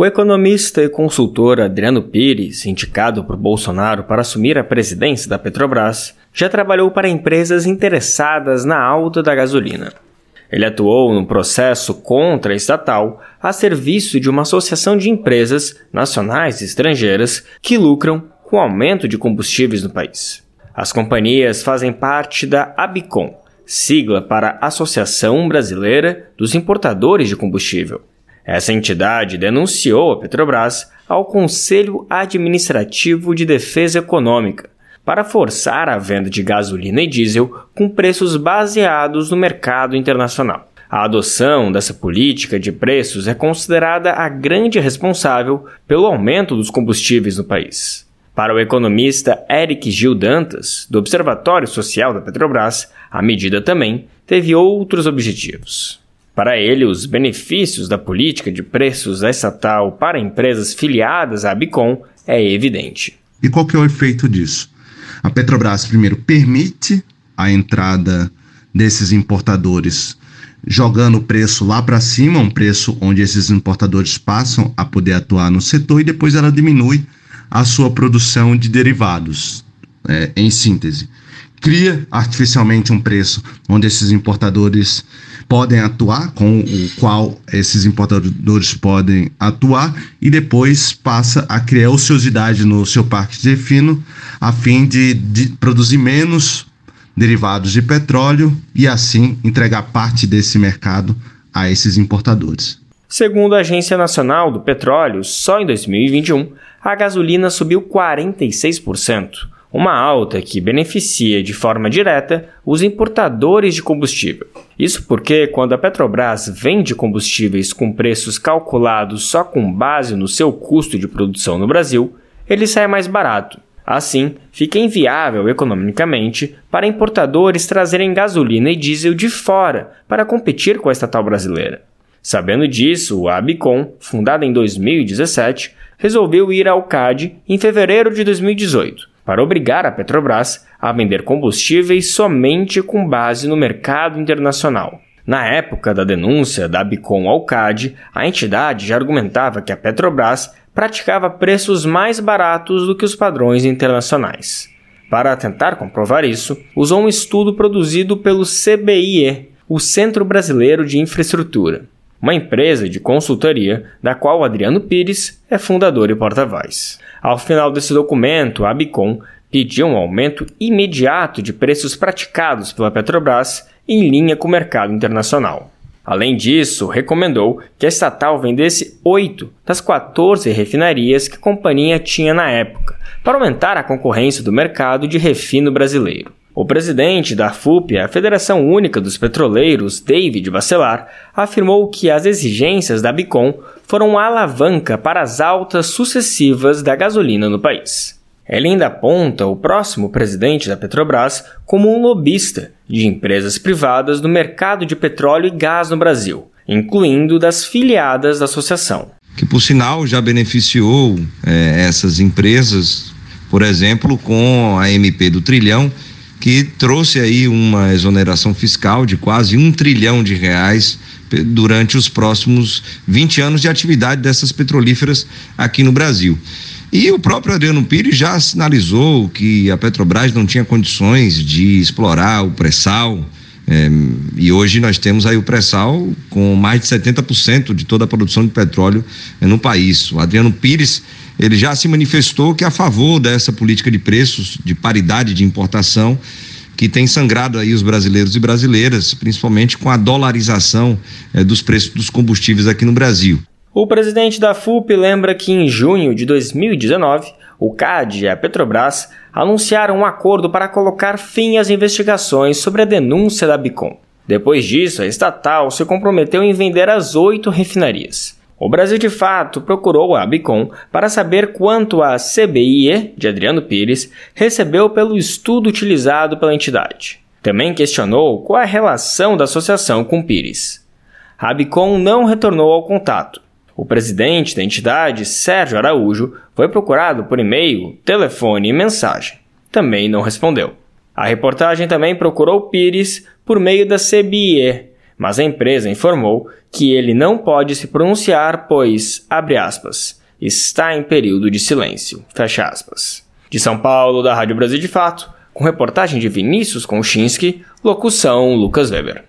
O economista e consultor Adriano Pires, indicado por Bolsonaro para assumir a presidência da Petrobras, já trabalhou para empresas interessadas na alta da gasolina. Ele atuou no processo contra a estatal a serviço de uma associação de empresas nacionais e estrangeiras que lucram com o aumento de combustíveis no país. As companhias fazem parte da ABICOM, sigla para Associação Brasileira dos Importadores de Combustível. Essa entidade denunciou a Petrobras ao Conselho Administrativo de Defesa Econômica para forçar a venda de gasolina e diesel com preços baseados no mercado internacional. A adoção dessa política de preços é considerada a grande responsável pelo aumento dos combustíveis no país. Para o economista Eric Gil Dantas, do Observatório Social da Petrobras, a medida também teve outros objetivos. Para ele, os benefícios da política de preços estatal para empresas filiadas à Bicom é evidente. E qual que é o efeito disso? A Petrobras, primeiro, permite a entrada desses importadores jogando o preço lá para cima, um preço onde esses importadores passam a poder atuar no setor e depois ela diminui a sua produção de derivados, é, em síntese cria artificialmente um preço onde esses importadores podem atuar, com o qual esses importadores podem atuar, e depois passa a criar ociosidade no seu parque de refino, a fim de, de produzir menos derivados de petróleo e assim entregar parte desse mercado a esses importadores. Segundo a Agência Nacional do Petróleo, só em 2021 a gasolina subiu 46% uma alta que beneficia de forma direta os importadores de combustível. Isso porque, quando a Petrobras vende combustíveis com preços calculados só com base no seu custo de produção no Brasil, ele sai mais barato. Assim, fica inviável economicamente para importadores trazerem gasolina e diesel de fora para competir com a estatal brasileira. Sabendo disso, a Abicom, fundada em 2017, resolveu ir ao CAD em fevereiro de 2018 para obrigar a Petrobras a vender combustíveis somente com base no mercado internacional. Na época da denúncia da Bicom ao CAD, a entidade já argumentava que a Petrobras praticava preços mais baratos do que os padrões internacionais. Para tentar comprovar isso, usou um estudo produzido pelo CBIE, o Centro Brasileiro de Infraestrutura, uma empresa de consultoria da qual Adriano Pires é fundador e porta-voz. Ao final desse documento, a Bicom pediu um aumento imediato de preços praticados pela Petrobras em linha com o mercado internacional. Além disso, recomendou que a estatal vendesse oito das 14 refinarias que a companhia tinha na época, para aumentar a concorrência do mercado de refino brasileiro. O presidente da FUP, a Federação Única dos Petroleiros, David Bacelar, afirmou que as exigências da Bicom foram uma alavanca para as altas sucessivas da gasolina no país. Ele ainda aponta o próximo presidente da Petrobras como um lobista de empresas privadas no mercado de petróleo e gás no Brasil, incluindo das filiadas da associação. Que, por sinal, já beneficiou é, essas empresas, por exemplo, com a MP do Trilhão, que trouxe aí uma exoneração fiscal de quase um trilhão de reais durante os próximos 20 anos de atividade dessas petrolíferas aqui no Brasil. E o próprio Adriano Pires já sinalizou que a Petrobras não tinha condições de explorar o pré-sal. É, e hoje nós temos aí o pré-sal com mais de 70% de toda a produção de petróleo é, no país. O Adriano Pires ele já se manifestou que é a favor dessa política de preços, de paridade de importação que tem sangrado aí os brasileiros e brasileiras, principalmente com a dolarização eh, dos preços dos combustíveis aqui no Brasil. O presidente da FUP lembra que em junho de 2019, o CAD e a Petrobras anunciaram um acordo para colocar fim às investigações sobre a denúncia da Bicom. Depois disso, a estatal se comprometeu em vender as oito refinarias. O Brasil de fato procurou a Abicom para saber quanto a CBIE de Adriano Pires recebeu pelo estudo utilizado pela entidade. Também questionou qual a relação da associação com Pires. A Abicom não retornou ao contato. O presidente da entidade, Sérgio Araújo, foi procurado por e-mail, telefone e mensagem. Também não respondeu. A reportagem também procurou Pires por meio da CBIE, mas a empresa informou que ele não pode se pronunciar, pois, abre aspas, está em período de silêncio, fecha aspas. De São Paulo, da Rádio Brasil de Fato, com reportagem de Vinícius Konchinski, locução Lucas Weber.